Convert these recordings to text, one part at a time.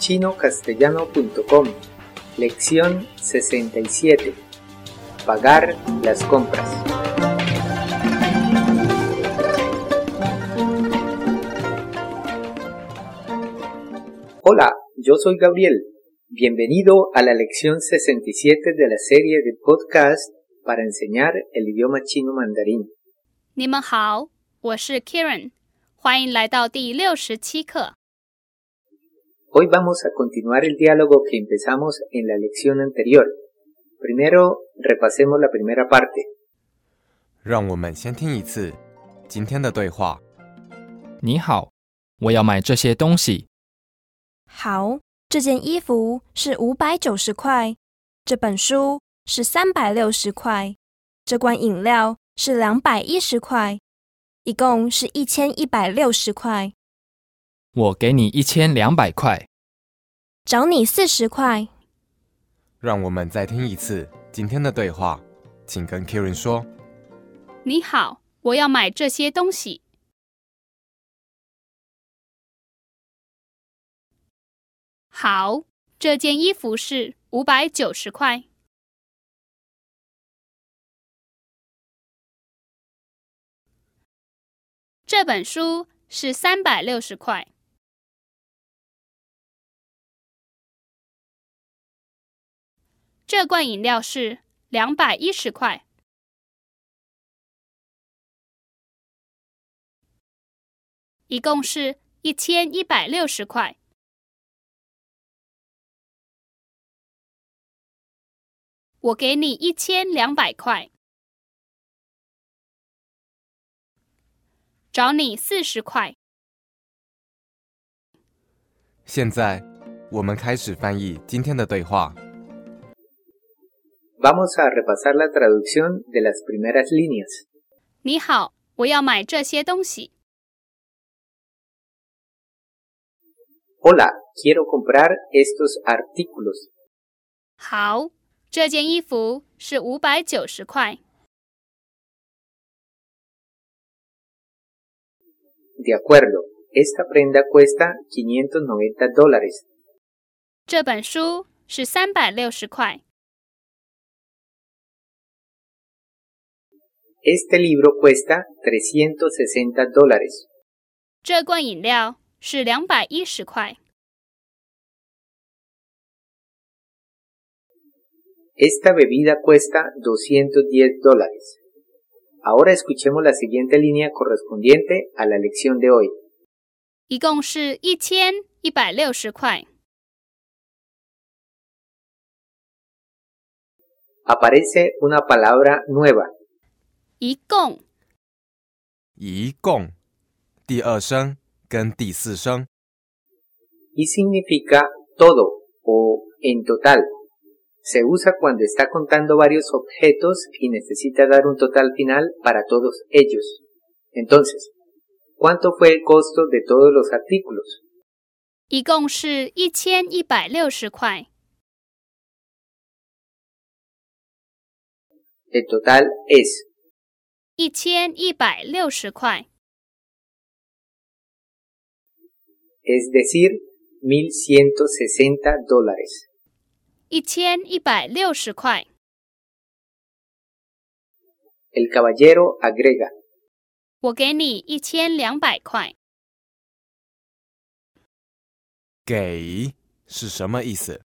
chinocastellano.com Lección 67 Pagar las compras Hola, yo soy Gabriel. Bienvenido a la lección 67 de la serie de podcast para enseñar el idioma chino mandarín. 你们好，我是 Karen，欢迎来到第六十七课。 Hoy vamos a continuar el diálogo que empezamos en la lección anterior. Primero, repasemos la primera parte. 让我们先听一次今天的对话。你好，我要买这些东西。好，这件衣服是五百九十块，这本书是三百六十块，这罐饮料是两百一十块，一共是一千一百六十块，我给你一千两百块。找你四十块。让我们再听一次今天的对话，请跟 Karen 说。你好，我要买这些东西。好，这件衣服是五百九十块。这本书是三百六十块。这罐饮料是两百一十块。一共是一千一百六十块。我给你一千两百块，找你四十块。现在，我们开始翻译今天的对话。Vamos a repasar la traducción de las primeras líneas. 你好，我要买这些东西。 Hola, quiero comprar estos artículos. 好，这件衣服是五百九十块。 De acuerdo, esta prenda cuesta 590 dólares. 这本书是三百六十块。 Este libro cuesta 360 dólares. 这罐饮料是两百一十块。 Esta bebida cuesta 210 dólares. Ahora escuchemos la siguiente línea correspondiente a la lección de hoy. 一共是一千一百六十块。 Aparece una palabra nueva. 一共一共，第二声跟第四声， y significa todo o en total. Se usa cuando está contando varios objetos y necesita dar un total final para todos ellos. Entonces, ¿cuánto fue el costo de todos los artículos? 一共是一千一百六十块。 El total es 一千一百六十块。 es decir, 1.160 dólares. 一千一百六十块。 El caballero agrega, 我给你一千两百块。给是什么意思？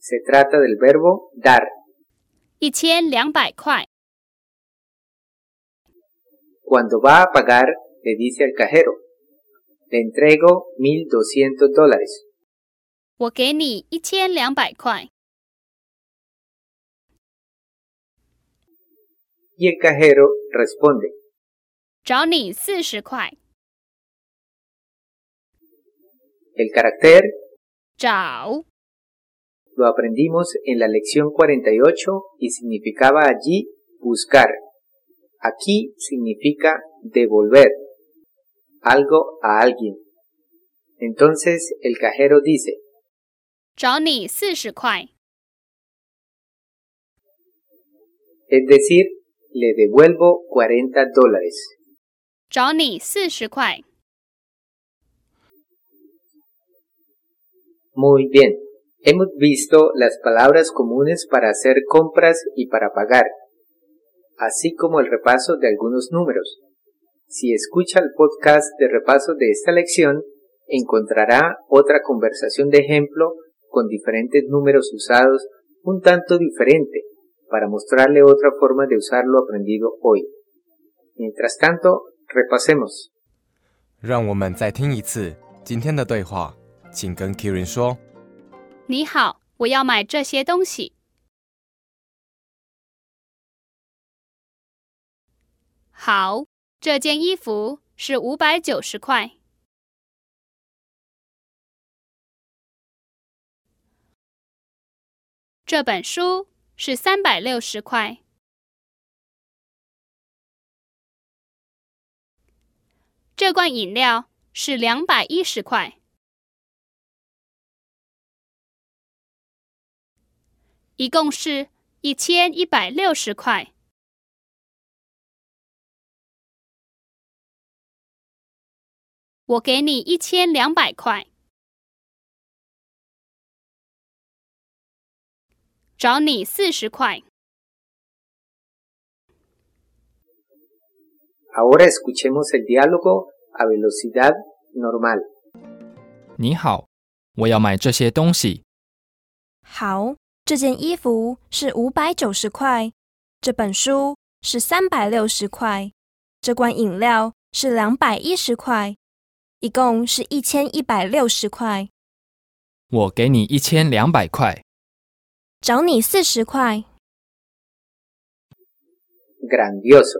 se trata del verbo dar. 一千两百块。 Cuando va a pagar, le dice al cajero, le entrego 1.200 dólares. 我给你一千两百块。 Y el cajero responde, 找你四十块。 el carácter 找 lo aprendimos en la lección 48 y significaba allí buscar. Aquí significa devolver algo a alguien. Entonces el cajero dice, es decir, le devuelvo 40 dólares. Muy bien. Hemos visto las palabras comunes para hacer compras y para pagar, así como el repaso de algunos números. Si escucha el podcast de repaso de esta lección, encontrará otra conversación de ejemplo con diferentes números usados un tanto diferente para mostrarle otra forma de usarlo aprendido hoy. Mientras tanto, repasemos. 让我们再听一次今天的对话，请跟 Kirin 说。 你好，我要买这些东西。好，这件衣服是五百九十块。这本书是三百六十块。这罐饮料是两百一十块。一共是一千一百六十块。我给你一千两百块，找你四十块。Ahora escuchemos el diálogo a velocidad normal. 你好，我要买这些东西。好，这件衣服是五百九十块，这本书是三百六十块，这罐饮料是两百一十块，一共是一千一百六十块。我给你一千两百块，找你四十块。Grandioso.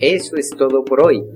Eso es todo por hoy.